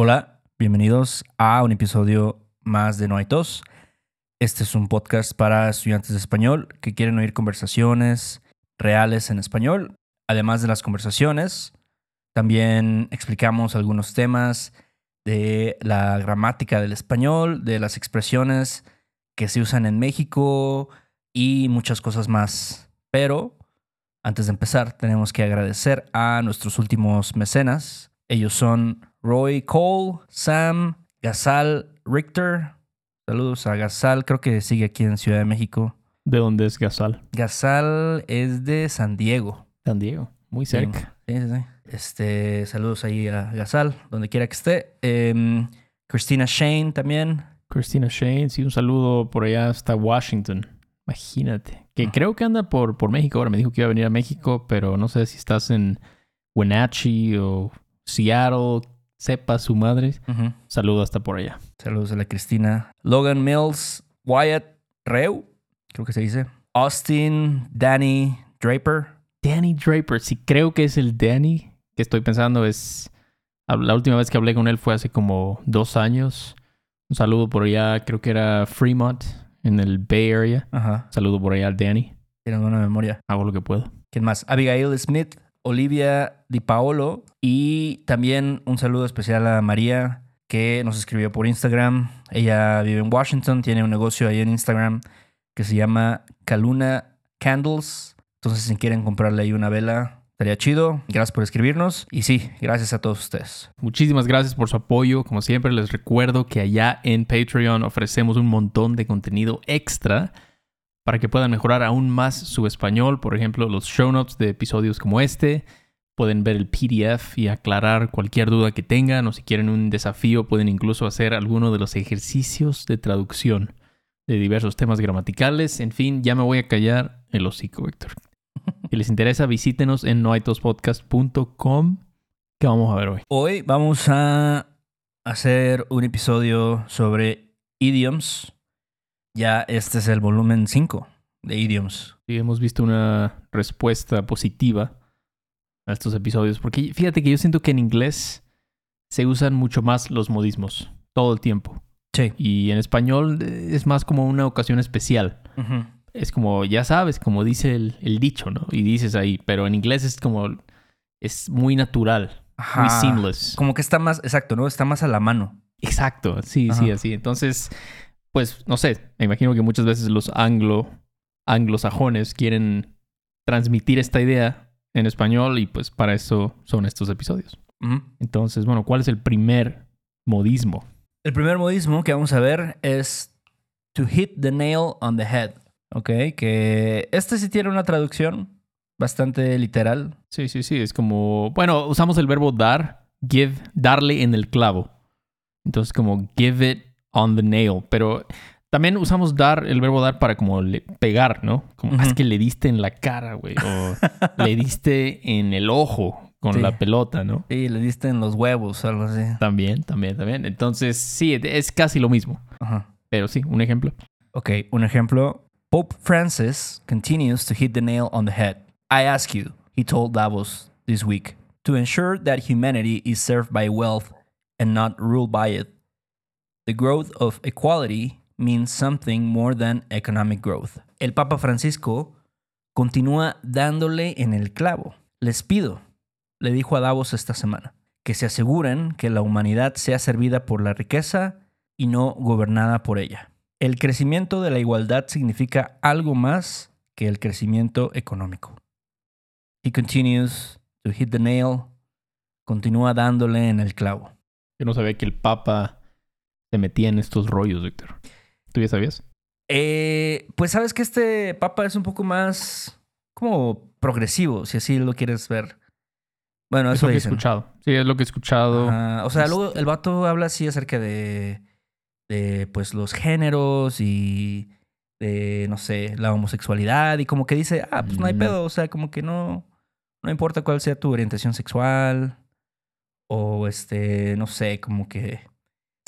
Hola, bienvenidos a un episodio más de No hay tos. Este es un podcast para estudiantes de español que quieren oír conversaciones reales en español. Además de las conversaciones, también explicamos algunos temas de la gramática del español, de las expresiones que se usan en México y muchas cosas más. Pero antes de empezar, tenemos que agradecer a nuestros últimos mecenas. Ellos son Roy Cole, Sam, Gazal, Richter. Saludos a Gazal, creo que sigue aquí en Ciudad de México. ¿De dónde es Gazal? Gazal es de San Diego. San Diego, muy cerca. Sí, sí, sí. Este, saludos ahí a Gazal, donde quiera que esté. Em, Christina Shane también. Christina Shane, sí, un saludo por allá hasta Washington. Imagínate. Que creo que anda por, por México. Ahora me dijo que iba a venir a México, pero no sé si estás en Wenatchee o Seattle. Sepa su madre. Ujú. Saludo hasta por allá. Saludos a la Cristina. Logan Mills, Wyatt Reu, creo que se dice. Austin, Danny Draper. Danny Draper. Sí, creo que es el Danny que estoy pensando. Es. La última vez que hablé con él fue hace como dos años. Un saludo por allá. Creo que era Fremont, en el Bay Area. Ajá. Saludo por allá al Danny. Tiene buena memoria. Hago lo que puedo. ¿Quién más? Abigail Smith, Olivia Di Paolo y también un saludo especial a María que nos escribió por Instagram. Ella vive en Washington, tiene un negocio ahí en Instagram que se llama Caluna Candles. Entonces si quieren comprarle ahí una vela, estaría chido. Gracias por escribirnos y sí, gracias a todos ustedes. Muchísimas gracias por su apoyo. Como siempre, les recuerdo que allá en Patreon ofrecemos un montón de contenido extra para que puedan mejorar aún más su español. Por ejemplo, los show notes de episodios como este. Pueden ver el PDF y aclarar cualquier duda que tengan o si quieren un desafío pueden incluso hacer alguno de los ejercicios de traducción de diversos temas gramaticales. En fin, ya me voy a callar el hocico, Víctor. Si les interesa, visítenos en noaitospodcast.com. ¿Qué vamos a ver hoy? Hoy vamos a hacer un episodio sobre idioms. Ya este es el volumen 5 de idioms. Sí, hemos visto una respuesta positiva a estos episodios. Porque fíjate que yo siento que en inglés se usan mucho más los modismos todo el tiempo. Sí. Y en español eh, es más como una ocasión especial. Es como, ya sabes, como dice el, el dicho, ¿no? Y dices ahí. Pero en inglés es como, es muy natural, muy Ajá. seamless. Como que está más, exacto, ¿no? Está más a la mano. Exacto, sí, sí, así. Entonces, pues, no sé, me imagino que muchas veces los anglo, anglosajones quieren transmitir esta idea en español y pues para eso son estos episodios. Entonces, bueno, ¿cuál es el primer modismo? El primer modismo que vamos a ver es to hit the nail on the head. Ok, que este sí tiene una traducción bastante literal. Sí, sí, sí, es como, bueno, usamos el verbo dar, give, darle en el clavo. Entonces, como give it on the nail, pero también usamos dar, el verbo dar para como le- pegar, ¿no? Como. "Ah, es que le diste en la cara, güey, o le diste en el ojo con Sí. la pelota, ¿no? Y le diste en los huevos algo así. También, también, también. Entonces, sí, es casi lo mismo, Ajá. pero sí, un ejemplo. Ok, un ejemplo. Pope Francis continues to hit the nail on the head. I ask you, he told Davos this week, to ensure that humanity is served by wealth and not ruled by it. The growth of equality means something more than economic growth. El Papa Francisco continúa dándole en el clavo. Les pido, le dijo a Davos esta semana, que se aseguren que la humanidad sea servida por la riqueza y no gobernada por ella. El crecimiento de la igualdad significa algo más que el crecimiento económico. He continues to hit the nail. Continúa dándole en el clavo. Yo no sabía que el Papa se metía en estos rollos, Víctor. ¿Tú ya sabías? Eh, pues sabes que este papa es un poco más como progresivo, si así lo quieres ver. Bueno, Es eso lo que he escuchado. Sí, es lo que he escuchado. O sea, luego el vato habla así acerca de, de pues los géneros y de, no sé, la homosexualidad y como que dice, ah, pues no hay Mm. pedo, o sea, como que no, no importa cuál sea tu orientación sexual o este, no sé, como que...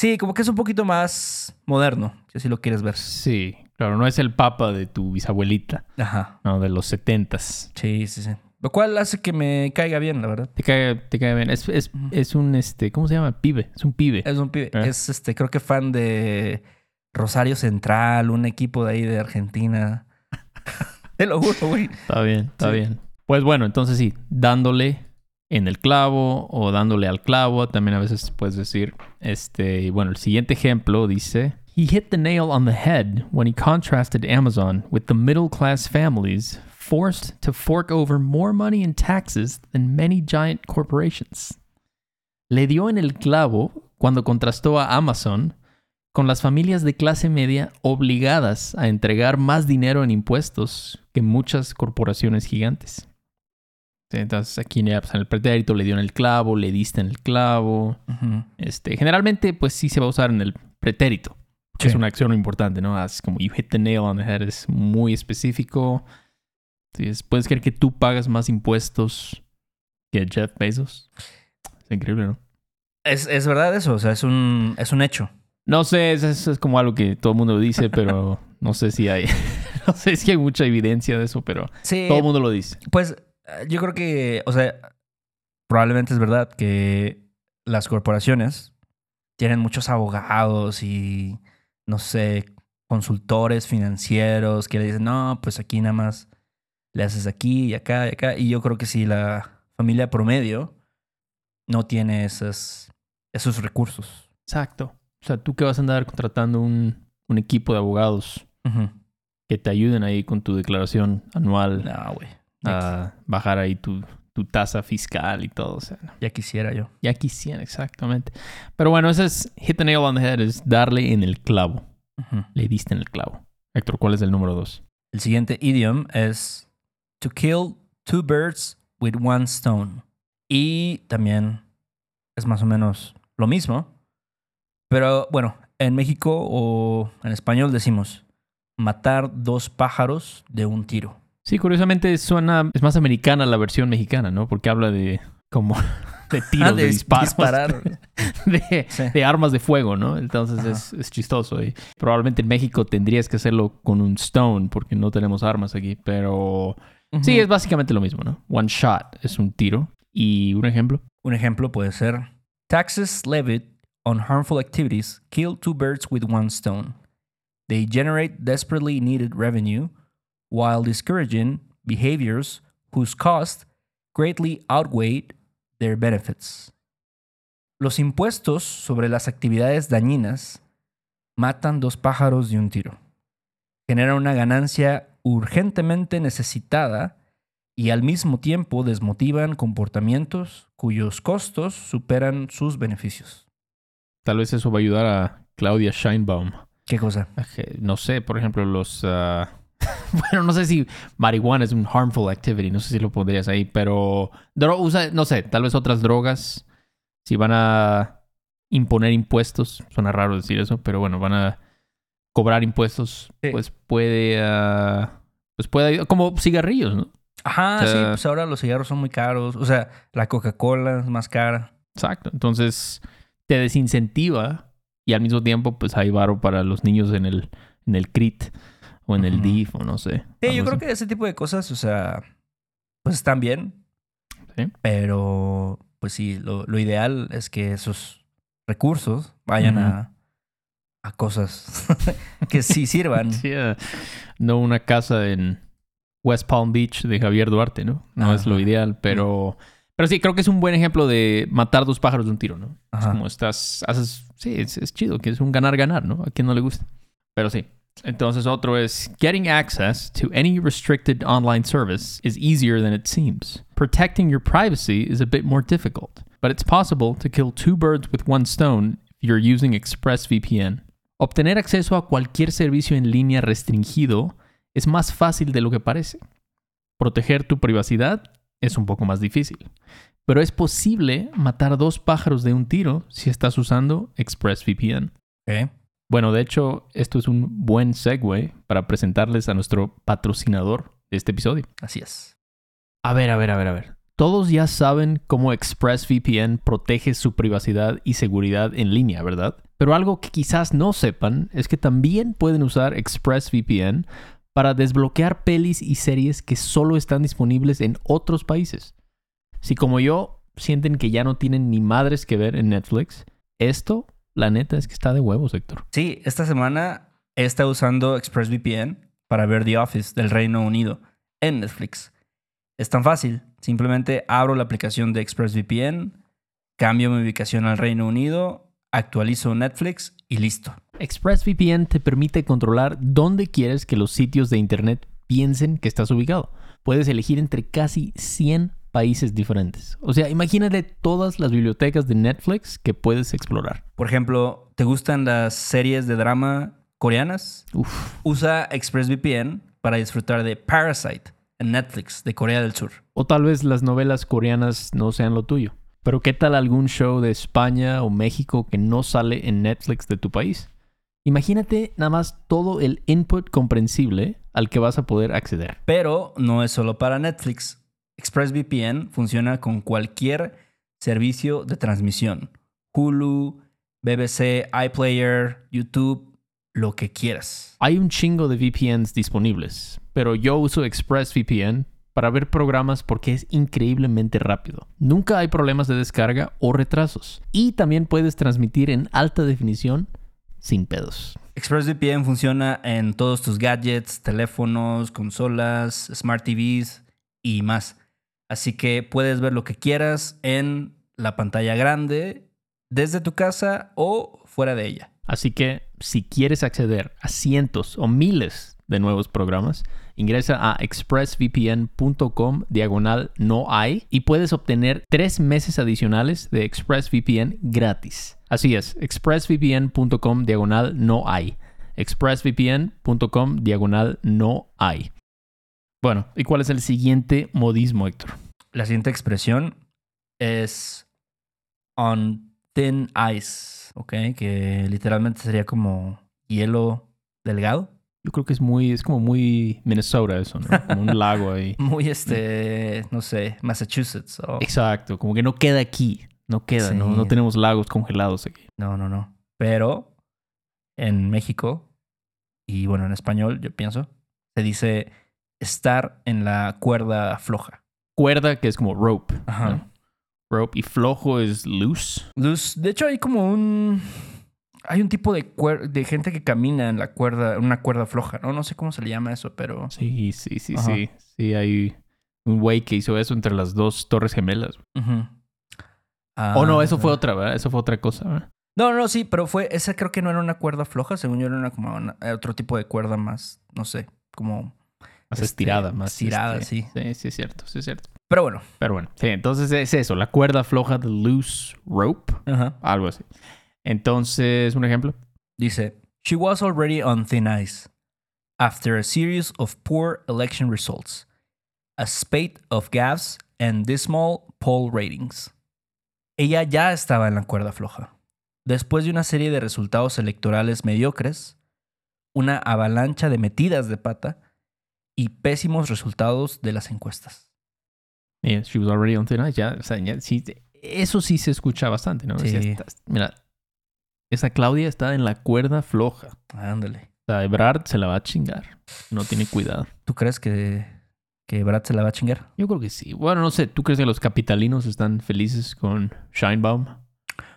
Sí, como que es un poquito más moderno, si así lo quieres ver. Sí, claro, no es el papa de tu bisabuelita, Ajá. no, de los setentas. Sí, sí, sí. Lo cual hace que me caiga bien, la verdad. Te cae, te cae bien. Es, es, es un, este, ¿cómo se llama? Pibe. Es un pibe. Es un pibe. Ah. Es este, creo que fan de Rosario Central, un equipo de ahí de Argentina. Te lo juro, güey. Está bien, está Sí. bien. Pues bueno, entonces sí, dándole en el clavo o dándole al clavo, también a veces puedes decir, este, bueno, el siguiente ejemplo dice, He hit the nail on the head when he contrasted Amazon with the middle class families forced to fork over more money in taxes than many giant corporations. Le dio en el clavo cuando contrastó a Amazon con las familias de clase media obligadas a entregar más dinero en impuestos que muchas corporaciones gigantes. Entonces aquí ya, pues, en el pretérito le dio en el clavo, le diste en el clavo. Este, generalmente, pues sí se va a usar en el pretérito. que Es una acción importante, ¿no? Es como you hit the nail on the head, es muy específico. Puedes creer que tú pagas más impuestos que Jeff Bezos. Es increíble, ¿no? Es, es verdad eso, o sea, es un, es un hecho. No sé, es, es- es como algo que todo el mundo dice, pero no sé si hay. no sé si hay mucha evidencia de eso, pero Sí, todo el mundo lo dice. pues yo creo que, o sea, probablemente es verdad que las corporaciones tienen muchos abogados y, no sé, consultores financieros que le dicen, no, pues aquí nada más le haces aquí y acá y acá. Y yo creo que si la familia promedio no tiene esas, esos recursos. Exacto. O sea, tú que vas a andar contratando un, un equipo de abogados que te ayuden ahí con tu declaración anual No, güey. A bajar ahí tu, tu tasa fiscal y todo. O sea, no. Ya quisiera yo. ya quisieran, exactamente. Pero bueno, ese es hit the nail on the head, es darle en el clavo. Le diste en el clavo. Héctor, ¿cuál es el número dos? El siguiente idiom es to kill two birds with one stone. Y también es más o menos lo mismo. Pero bueno, en México o en español decimos matar dos pájaros de un tiro. Sí, curiosamente suena, es más americana la versión mexicana, ¿no? Porque habla de como de tiros, Ah, de, disparos, disparar. de, Sí. de armas de fuego, ¿no? Entonces es, es chistoso. Y probablemente en México tendrías que hacerlo con un stone porque no tenemos armas aquí, pero sí, es básicamente lo mismo, ¿no? One shot es un tiro. Y un ejemplo, Un ejemplo puede ser taxes levied on harmful activities kill two birds with one stone. They generate desperately needed revenue while discouraging behaviors whose cost greatly outweigh their benefits. Los impuestos sobre las actividades dañinas matan dos pájaros de un tiro. Generan una ganancia urgentemente necesitada y al mismo tiempo desmotivan comportamientos cuyos costos superan sus beneficios. tal vez eso va a ayudar a Claudia Scheinbaum. ¿Qué cosa? No sé, por ejemplo, los... ah, bueno, no sé si marihuana es un harmful activity, no sé si lo pondrías ahí, pero... usa- no sé, tal vez otras drogas, si van a imponer impuestos, suena raro decir eso, pero bueno, van a cobrar impuestos, Sí. pues puede... ah, pues puede... Como cigarrillos, ¿no? Ajá, O sí, pues ahora los cigarros son muy caros. O sea, la Coca-Cola es más cara. Exacto. Entonces te desincentiva y al mismo tiempo pues hay varo para los niños en el, en el CRIT o en el. DIF o no sé. Sí, yo creo que ese tipo de cosas, o sea, pues están bien. Sí. Pero, pues sí, lo, lo ideal es que esos recursos vayan a, a cosas que sí sirvan. Sí, no una casa en West Palm Beach de Javier Duarte, ¿no? No es lo ideal, pero... Pero sí, creo que es un buen ejemplo de matar dos pájaros de un tiro, ¿no? Es como estás... Haces... Sí, es, es chido, que es un ganar-ganar, ¿no? A quien no le gusta. Pero sí. Entonces otro es... Getting access to any restricted online service is easier than it seems. Protecting your privacy is a bit more difficult. But it's possible to kill two birds with one stone if you're using ExpressVPN. Obtener acceso a cualquier servicio en línea restringido es más fácil de lo que parece. Proteger tu privacidad es un poco más difícil. Pero es posible matar dos pájaros de un tiro si estás usando ExpressVPN. Ok. Bueno, de hecho, esto es un buen segue para presentarles a nuestro patrocinador de este episodio. Así es. A ver, a ver, a ver, a ver. Todos ya saben cómo ExpressVPN protege su privacidad y seguridad en línea, ¿verdad? Pero algo que quizás no sepan es que también pueden usar ExpressVPN para desbloquear pelis y series que solo están disponibles en otros países. Si como yo sienten que ya no tienen ni madres que ver en Netflix, esto, la neta, es que está de huevos, Héctor. Sí, esta semana he estado usando ExpressVPN para ver The Office del Reino Unido en Netflix. Es tan fácil, simplemente abro la aplicación de ExpressVPN, cambio mi ubicación al Reino Unido, actualizo Netflix y listo. ExpressVPN te permite controlar dónde quieres que los sitios de Internet piensen que estás ubicado. Puedes elegir entre casi 100 países diferentes. O sea, imagínate todas las bibliotecas de Netflix que puedes explorar. Por ejemplo, ¿te gustan las series de drama coreanas? Uf. Usa ExpressVPN para disfrutar de Parasite en Netflix de Corea del Sur. O tal vez las novelas coreanas no sean lo tuyo. Pero ¿qué tal algún show de España o México que no sale en Netflix de tu país? Imagínate nada más todo el input comprensible al que vas a poder acceder. Pero no es solo para Netflix. ExpressVPN funciona con cualquier servicio de transmisión. Hulu, BBC, iPlayer, YouTube, lo que quieras. Hay un chingo de VPNs disponibles, pero yo uso ExpressVPN para ver programas porque es increíblemente rápido. Nunca hay problemas de descarga o retrasos. Y también puedes transmitir en alta definición sin pedos. ExpressVPN funciona en todos tus gadgets, teléfonos, consolas, smart TVs y más. Así que puedes ver lo que quieras en la pantalla grande, desde tu casa o fuera de ella. Así que si quieres acceder a cientos o miles de nuevos programas, ingresa a expressvpn.com diagonal no hay y puedes obtener tres meses adicionales de ExpressVPN gratis. Así es, expressvpn.com diagonal no hay. expressvpn.com diagonal no hay. Bueno, ¿y cuál es el siguiente modismo, Héctor? La siguiente expresión es on thin ice, ¿ok? Que literalmente sería como hielo delgado. Yo creo que es muy, es como muy Minnesota eso, ¿no? Como un lago ahí. Muy este, no sé, Massachusetts. o- Exacto, como que no queda aquí. No queda. No tenemos lagos congelados aquí. No, no, no. Pero en México, y bueno, en español, yo pienso, se dice estar en la cuerda floja. Cuerda, que es como rope. Ajá. ¿no? Rope y flojo es loose. Luz, de hecho, hay como un. Hay un tipo de, cuer- de gente que camina en la cuerda, en una cuerda floja, ¿no? No sé cómo se le llama eso, pero. Sí, sí, sí, Ajá. sí. Sí, hay un güey que hizo eso entre las dos torres gemelas. Ujú. oh, no, eso fue Ah. otra, ¿verdad? Eso fue otra cosa, ¿verdad? No, no, sí, pero fue. Esa creo que no era una cuerda floja, según yo era una, como una- otro tipo de cuerda más, no sé, como. Más Este, estirada, más estirada, este, sí. Sí, sí, es cierto, sí, es cierto. Pero bueno. Pero bueno, sí, entonces es eso, la cuerda floja de loose rope, algo así. Entonces, un ejemplo. Dice, She was already on thin ice after a series of poor election results, a spate of gaffes and dismal poll ratings. Ella ya estaba en la cuerda floja. Después de una serie de resultados electorales mediocres, una avalancha de metidas de pata y pésimos resultados de las encuestas. Yeah, she was already on thin ice. Ya, o sea, ya, sí, eso sí se escucha bastante, ¿no? Sí. O sea, está- mira, esa Claudia está en la cuerda floja. Ándale. O sea, Ebrard se la va a chingar. No tiene cuidado. ¿Tú crees que, que Brad se la va a chingar? Yo creo que sí. Bueno, no sé, ¿tú crees que los capitalinos están felices con Shinebaum?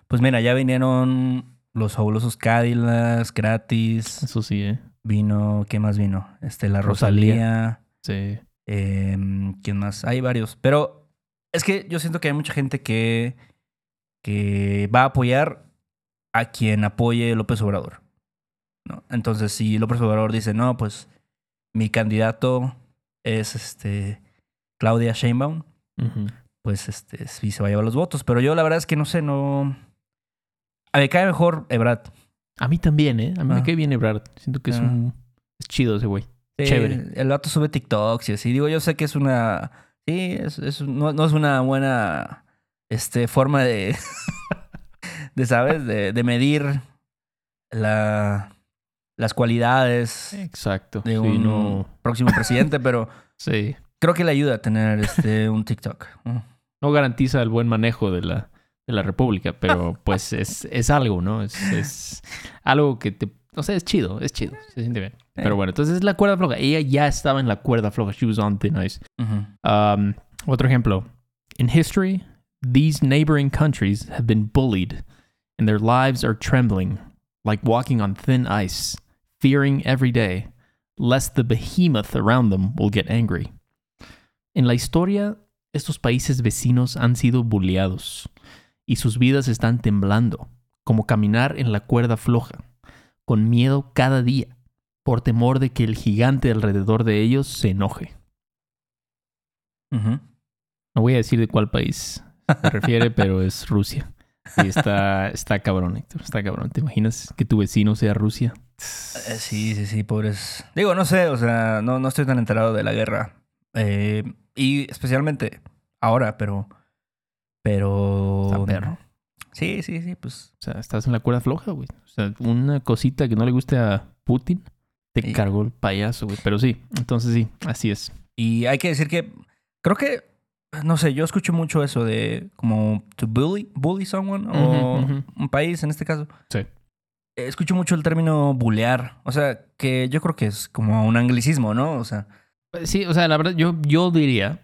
Pues mira, ya vinieron los fabulosos Cadillacs gratis. Eso sí, ¿eh? Vino, ¿qué más vino? Este, la Rosalía. Rosalía. Sí. em, ¿Quién más? Hay varios. Pero es que yo siento que hay mucha gente que, que va a apoyar a quien apoye López Obrador. ¿no? Entonces, si López Obrador dice, no, pues mi candidato es este Claudia Sheinbaum, pues este sí se va a llevar los votos. Pero yo la verdad es que no sé, no. A mí me cae mejor Ebrard. A mí también, ¿eh? A mí me Ah. cae bien Ebrard. Siento que es Ah. un... Es chido ese güey. Sí, Chévere. El vato sube TikToks y así. Digo, yo sé que es una. Sí, es, es- no, no es una buena este, forma de. de, ¿sabes? De, de medir la, las cualidades Exacto. de Sí, un no... próximo presidente, pero Sí. creo que le ayuda a tener este, un TikTok. No garantiza el buen manejo de la, de la República, pero pues es, es algo, ¿no? Es, es algo que te... No sé, es chido, es chido. Se siente bien. Pero bueno, entonces es la cuerda floja. Ella ya estaba en la cuerda floja. She was on thin ice. Ujú. Um, otro ejemplo. In history, these neighboring countries have been bullied, and their lives are trembling, like walking on thin ice, fearing every day, lest the behemoth around them will get angry. En la historia, estos países vecinos han sido bulleados, y sus vidas están temblando, como caminar en la cuerda floja, con miedo cada día, por temor de que el gigante alrededor de ellos se enoje. No voy a decir de cuál país se refiere, pero es Rusia. Y está, está cabrón, Héctor. Está cabrón. ¿Te imaginas que tu vecino sea Rusia? Eh, sí, sí, sí, pobres. Digo, no sé, o sea, no, no estoy tan enterado de la guerra. Eh, y especialmente ahora, pero. Pero. Está perro. Sí, sí, sí, pues. O sea, estás en la cuerda floja, güey. O sea, una cosita que no le guste a Putin, te Y- cargó el payaso, güey. Pero sí, entonces sí, así es. Y hay que decir que. Creo que. No sé, yo escucho mucho eso de como to bully, bully someone o un país en este caso. Sí. Eh, Escucho mucho el término bullear. O sea, que yo creo que es como un anglicismo, ¿no? O sea, Sí, o sea, la verdad, yo, yo diría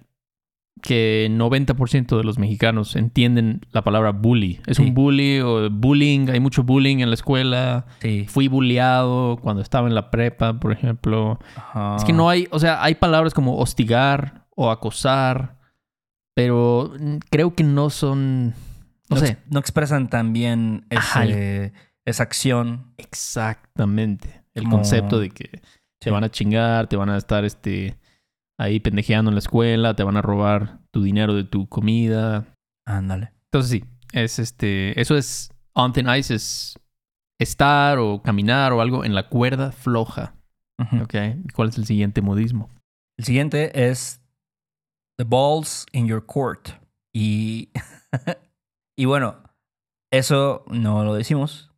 que 90% de los mexicanos entienden la palabra bully. Es Sí. un bully o bullying, hay mucho bullying en la escuela. sí. Fui bulleado cuando estaba en la prepa, por ejemplo. Ajá. Es que no hay, o sea, hay palabras como hostigar o acosar, pero creo que no son, no, no, sé, ex- no expresan tan bien ese- esa acción. exactamente el Como- concepto de que te van a chingar, te van a estar este ahí pendejeando en la escuela, te van a robar tu dinero de tu comida. Ándale. Entonces sí, es este, eso es on thin ice es estar o caminar o algo en la cuerda floja, Ujú. ¿ok? ¿Cuál es el siguiente modismo? El siguiente es The Balls in Your Court. Y, y bueno, eso no lo decimos.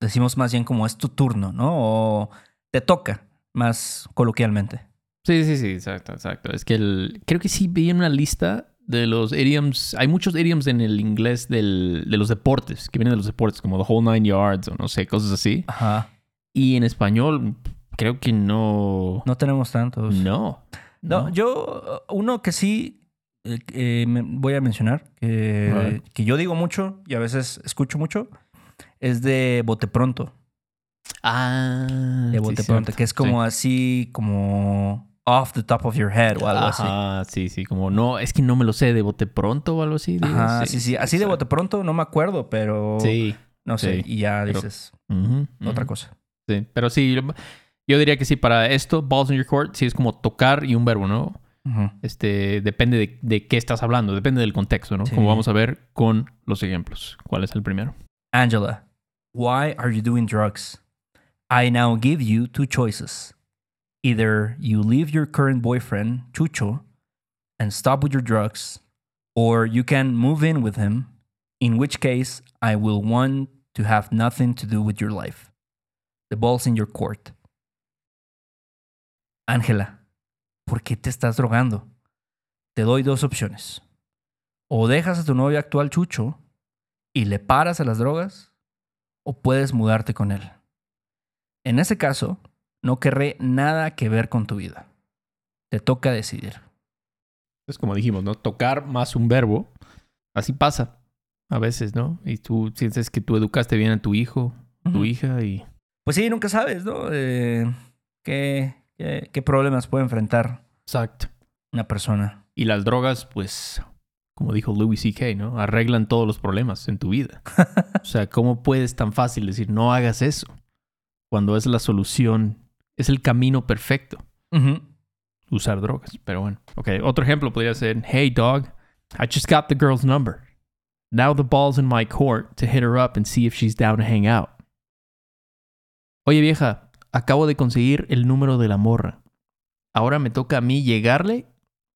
Decimos más bien como es tu turno, ¿no? O te toca, más coloquialmente. Sí, sí, sí, exacto, exacto. Es que el, creo que sí vi en una lista de los idioms. Hay muchos idioms en el inglés del, de los deportes, que vienen de los deportes, como The Whole Nine Yards o no sé, cosas así. Ajá. Y en español, creo que no. No tenemos tantos. No. No, yo, uno que sí eh, eh, voy a mencionar, que, Right. que yo digo mucho y a veces escucho mucho, es de bote pronto. Ah, De sí, bote cierto. pronto, que es como así, como off the top of your head o algo así. Sí, sí, como no, es que no me lo sé de bote pronto o algo así. digo, Ajá, sí, sí. Así de bote pronto no me acuerdo, pero Sí. no sé. sí, y ya pero- dices otra cosa. Sí, pero sí, yo diría que sí, para esto, balls in your court, sí es como tocar y un verbo, ¿no? Este, depende de, de qué estás hablando, depende del contexto, ¿no? Sí. Como vamos a ver con los ejemplos. ¿Cuál es el primero? Angela, why are you doing drugs? I now give you two choices. Either you leave your current boyfriend, Chucho, and stop with your drugs, or you can move in with him, in which case I will want to have nothing to do with your life. The ball's in your court. Ángela, ¿por qué te estás drogando? Te doy dos opciones. O dejas a tu novio actual Chucho y le paras a las drogas, o puedes mudarte con él. En ese caso, no querré nada que ver con tu vida. Te toca decidir. Es como dijimos, ¿no? Tocar más un verbo. Así pasa a veces, ¿no? Y tú sientes que tú educaste bien a tu hijo, tu hija y... Pues sí, nunca sabes, ¿no? Eh, ¿qué, qué, qué problemas puede enfrentar Exacto. una persona? Y las drogas, pues, como dijo Louis C.K., ¿no? Arreglan todos los problemas en tu vida. o sea, ¿cómo puedes tan fácil decir no hagas eso? Cuando es la solución, es el camino perfecto. Usar drogas. Pero bueno. Ok, otro ejemplo podría ser, Hey dog, I just got the girl's number. Now the ball's in my court to hit her up and see if she's down to hang out. Oye vieja, acabo de conseguir el número de la morra. Ahora me toca a mí llegarle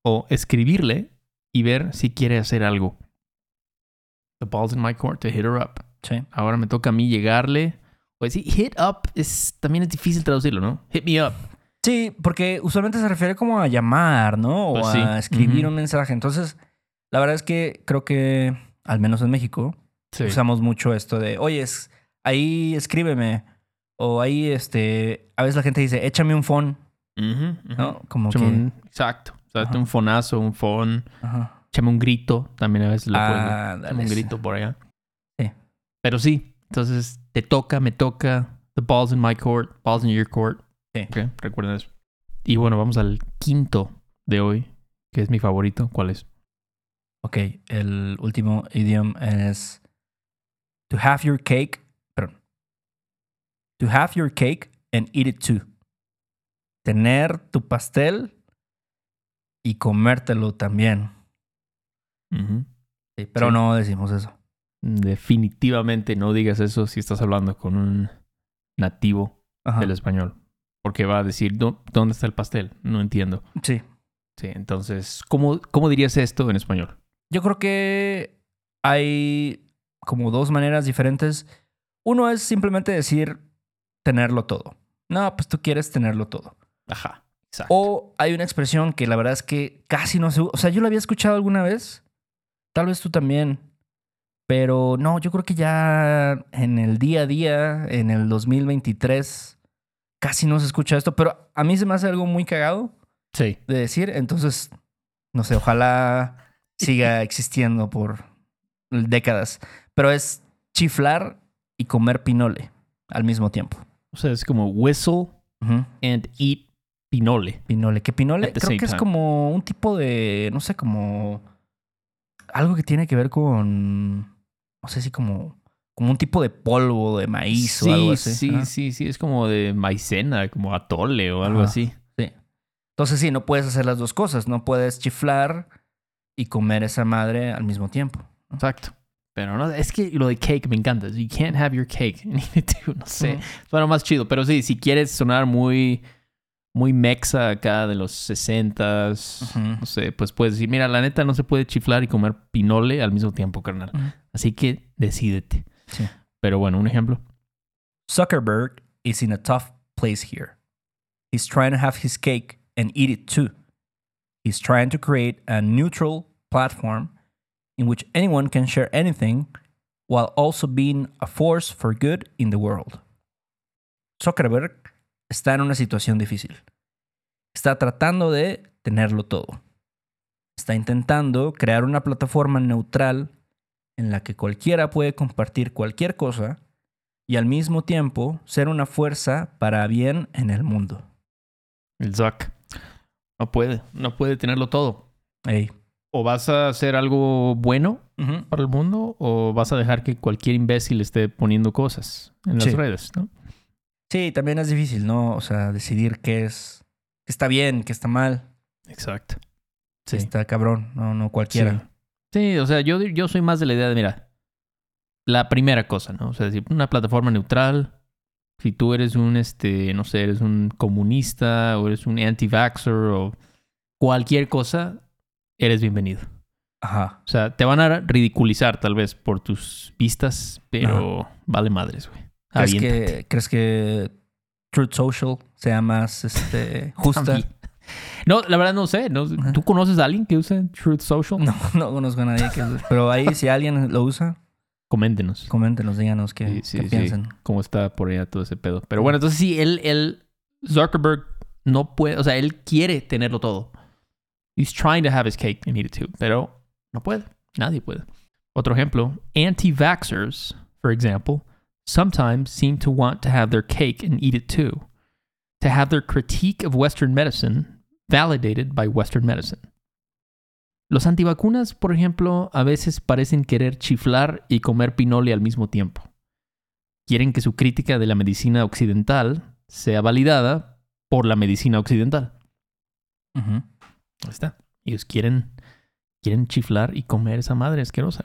o escribirle y ver si quiere hacer algo. The ball's in my court to hit her up. Sí. Ahora me toca a mí llegarle. Pues sí, hit up es, también es difícil traducirlo, ¿no? Hit me up. Sí, porque usualmente se refiere como a llamar, ¿no? O Pues sí. a escribir un mensaje. Entonces, la verdad es que creo que, al menos en México, Sí. usamos mucho esto de, oye, es- ahí escríbeme O ahí, este, a veces la gente dice, échame un ujú. ¿no? Como Échame que... un- exacto. O sea, un fonazo, un fon. Ajá. Échame un grito. También a veces puedes Ah, échame dale. un grito por allá. Sí. Pero sí, entonces te toca, me toca. The ball's in my court, ball's in your court. Sí. Ok, recuerden eso. Y bueno, vamos al quinto de hoy, que es mi favorito. ¿Cuál es? Ok, el último idioma es to have your cake, perdón. To have your cake and eat it too. Tener tu pastel y comértelo también. Sí, pero Sí. no decimos eso. Definitivamente no digas eso si estás hablando con un nativo Ajá. del español. Porque va a decir, "¿Dó- ¿dónde está el pastel? No entiendo. Sí. Sí, entonces, ¿cómo, cómo dirías esto en español? Yo creo que hay como dos maneras diferentes. Uno es simplemente decir tenerlo todo. No, pues tú quieres tenerlo todo. Ajá, exacto. O hay una expresión que la verdad es que casi no se... O sea, yo la había escuchado alguna vez. Tal vez tú también. Pero no, yo creo que ya en el día a día, en el 2023, casi no se escucha esto. Pero a mí se me hace algo muy cagado Sí. de decir. Entonces, no sé, ojalá siga existiendo por décadas. Pero es chiflar y comer pinole al mismo tiempo. O sea, es como whistle and eat pinole. Pinole. Que pinole creo que es time. como un tipo de, no sé, como algo que tiene que ver con, no sé si como, como un tipo de polvo de maíz o algo así. Sí, sí, sí. Es como de maicena, como atole o algo Ajá. así. Sí. Entonces sí, no puedes hacer las dos cosas. No puedes chiflar y comer esa madre al mismo tiempo. Exacto. Pero no, es que lo de cake me encanta. You can't have your cake. no sé. Ujú. Suena más chido. Pero sí, si quieres sonar muy, muy mexa acá de los 60s, Ujú. no sé, pues puedes decir, mira, la neta no se puede chiflar y comer pinole al mismo tiempo, carnal. Así que decídete. Sí. Pero bueno, un ejemplo. Zuckerberg is in a tough place here. He's trying to have his cake and eat it too. He's trying to create a neutral platform in which anyone can share anything while also being a force for good in the world. Zuckerberg está en una situación difícil. Está tratando de tenerlo todo. Está intentando crear una plataforma neutral en la que cualquiera puede compartir cualquier cosa y al mismo tiempo ser una fuerza para bien en el mundo. El Zuck. No puede, no puede tenerlo todo. Ey. O vas a hacer algo bueno para el mundo o vas a dejar que cualquier imbécil esté poniendo cosas en las Sí. redes, ¿no? Sí, también es difícil, ¿no? O sea, decidir qué es, qué está bien, qué está mal, Exacto. qué está cabrón, no, no cualquiera. Sí. Sí, o sea, yo, yo soy más de la idea de, mira, la primera cosa, ¿no? O sea, decir, una plataforma neutral. Si tú eres un, este, no sé, eres un comunista o eres un anti-vaxxer o cualquier cosa, eres bienvenido. Ajá. O sea, te van a ridiculizar tal vez por tus vistas, pero vale madres, güey. ¿Crees que, ¿Crees que Truth Social sea más este, justa? También. No, la verdad no sé. ¿no? ¿Tú conoces a alguien que use Truth Social? No, no conozco a nadie que Pero ahí, si alguien lo usa, Coméntenos. coméntenos, díganos qué, Sí, sí, qué sí. piensan. cómo está por allá todo ese pedo. Pero bueno, entonces sí, él, él, Zuckerberg no puede, o sea, él quiere tenerlo todo. He's trying to have his cake and eat it too, pero no puede. Nadie puede. Otro ejemplo, anti-vaxxers, for example, sometimes seem to want to have their cake and eat it too. To have their critique of Western medicine validated by Western medicine. Los antivacunas, por ejemplo, a veces parecen querer chiflar y comer pinole al mismo tiempo quieren que su crítica de la medicina occidental sea validada por la medicina occidental. Ujú. Ahí está. Ellos quieren, quieren chiflar y comer esa madre asquerosa.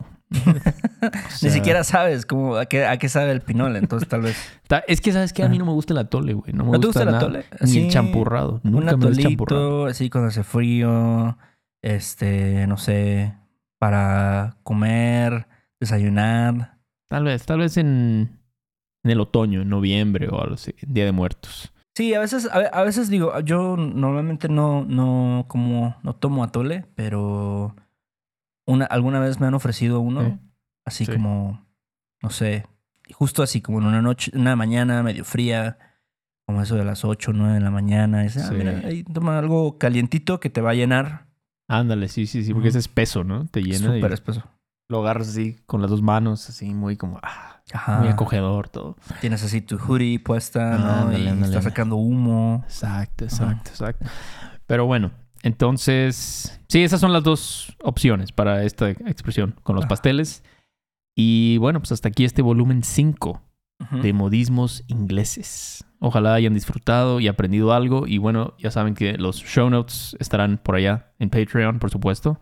Ni siquiera sabes cómo, a, qué, a qué sabe el pinole, entonces tal vez. Es que, ¿sabes qué? A mí no me gusta el atole, güey. No me ¿No te gusta, gusta el atole? Ni Sí, el champurrado. Un Nunca me gusta el champurrado. atolito, así cuando hace frío, este, no sé, para comer, desayunar. Tal vez, tal vez en, en el otoño, en noviembre o algo así. Día de Muertos. Sí, a veces, a, a veces digo, yo normalmente no, no como, no tomo atole, pero una, alguna vez me han ofrecido uno, Sí. así Sí. como, no sé, justo así, como en una noche, una mañana medio fría, como eso de las 8 o 9 de la mañana. Dice, ah, Sí. mira, ahí toma algo calientito que te va a llenar. Ándale, sí, sí, sí, porque Ujú. es espeso, ¿no? Te llena Súper espeso. lo agarras así con las dos manos, así muy como, ah, Ajá. muy acogedor todo. Tienes así tu hoodie puesta, ¿no? Ándale, y ándale. estás sacando humo. Exacto, exacto, exacto. Pero bueno, entonces, sí, esas son las dos opciones para esta expresión con los pasteles. Y bueno, pues hasta aquí este volumen 5 Ujú. de modismos ingleses. Ojalá hayan disfrutado y aprendido algo. Y bueno, ya saben que los show notes estarán por allá en Patreon, por supuesto.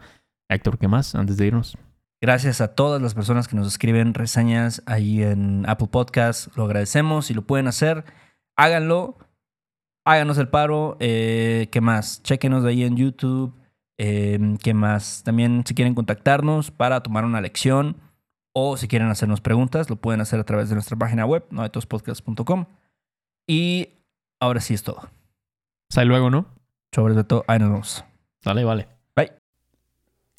Héctor, ¿qué más antes de irnos? Gracias a todas las personas que nos escriben reseñas ahí en Apple Podcast. Lo agradecemos. Si lo pueden hacer, háganlo. Háganos el paro. Eh, ¿Qué más? Chequenos ahí en YouTube. Eh, ¿Qué más? También si quieren contactarnos para tomar una lección o si quieren hacernos preguntas, lo pueden hacer a través de nuestra página web, noetospodcast.com. Y ahora sí es todo. Hasta luego, ¿no? Sobre de todo, ahí nos vemos. Dale, vale.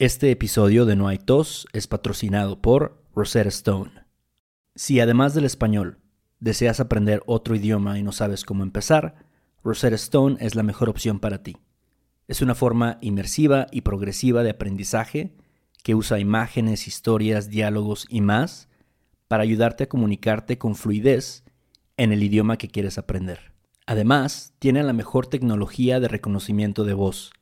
Este episodio de No hay tos es patrocinado por Rosetta Stone. Si además del español deseas aprender otro idioma y no sabes cómo empezar, Rosetta Stone es la mejor opción para ti. Es una forma inmersiva y progresiva de aprendizaje que usa imágenes, historias, diálogos y más para ayudarte a comunicarte con fluidez en el idioma que quieres aprender. Además, tiene la mejor tecnología de reconocimiento de voz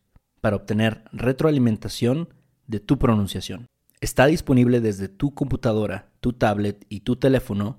para obtener retroalimentación de tu pronunciación. Está disponible desde tu computadora, tu tablet y tu teléfono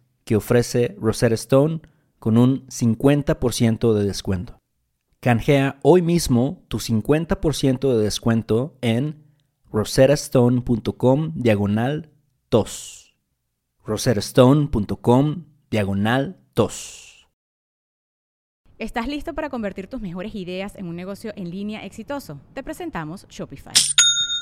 que ofrece Rosetta Stone con un 50% de descuento. Canjea hoy mismo tu 50% de descuento en rosettastone.com diagonal tos. rosettastone.com diagonal tos. ¿Estás listo para convertir tus mejores ideas en un negocio en línea exitoso? Te presentamos Shopify.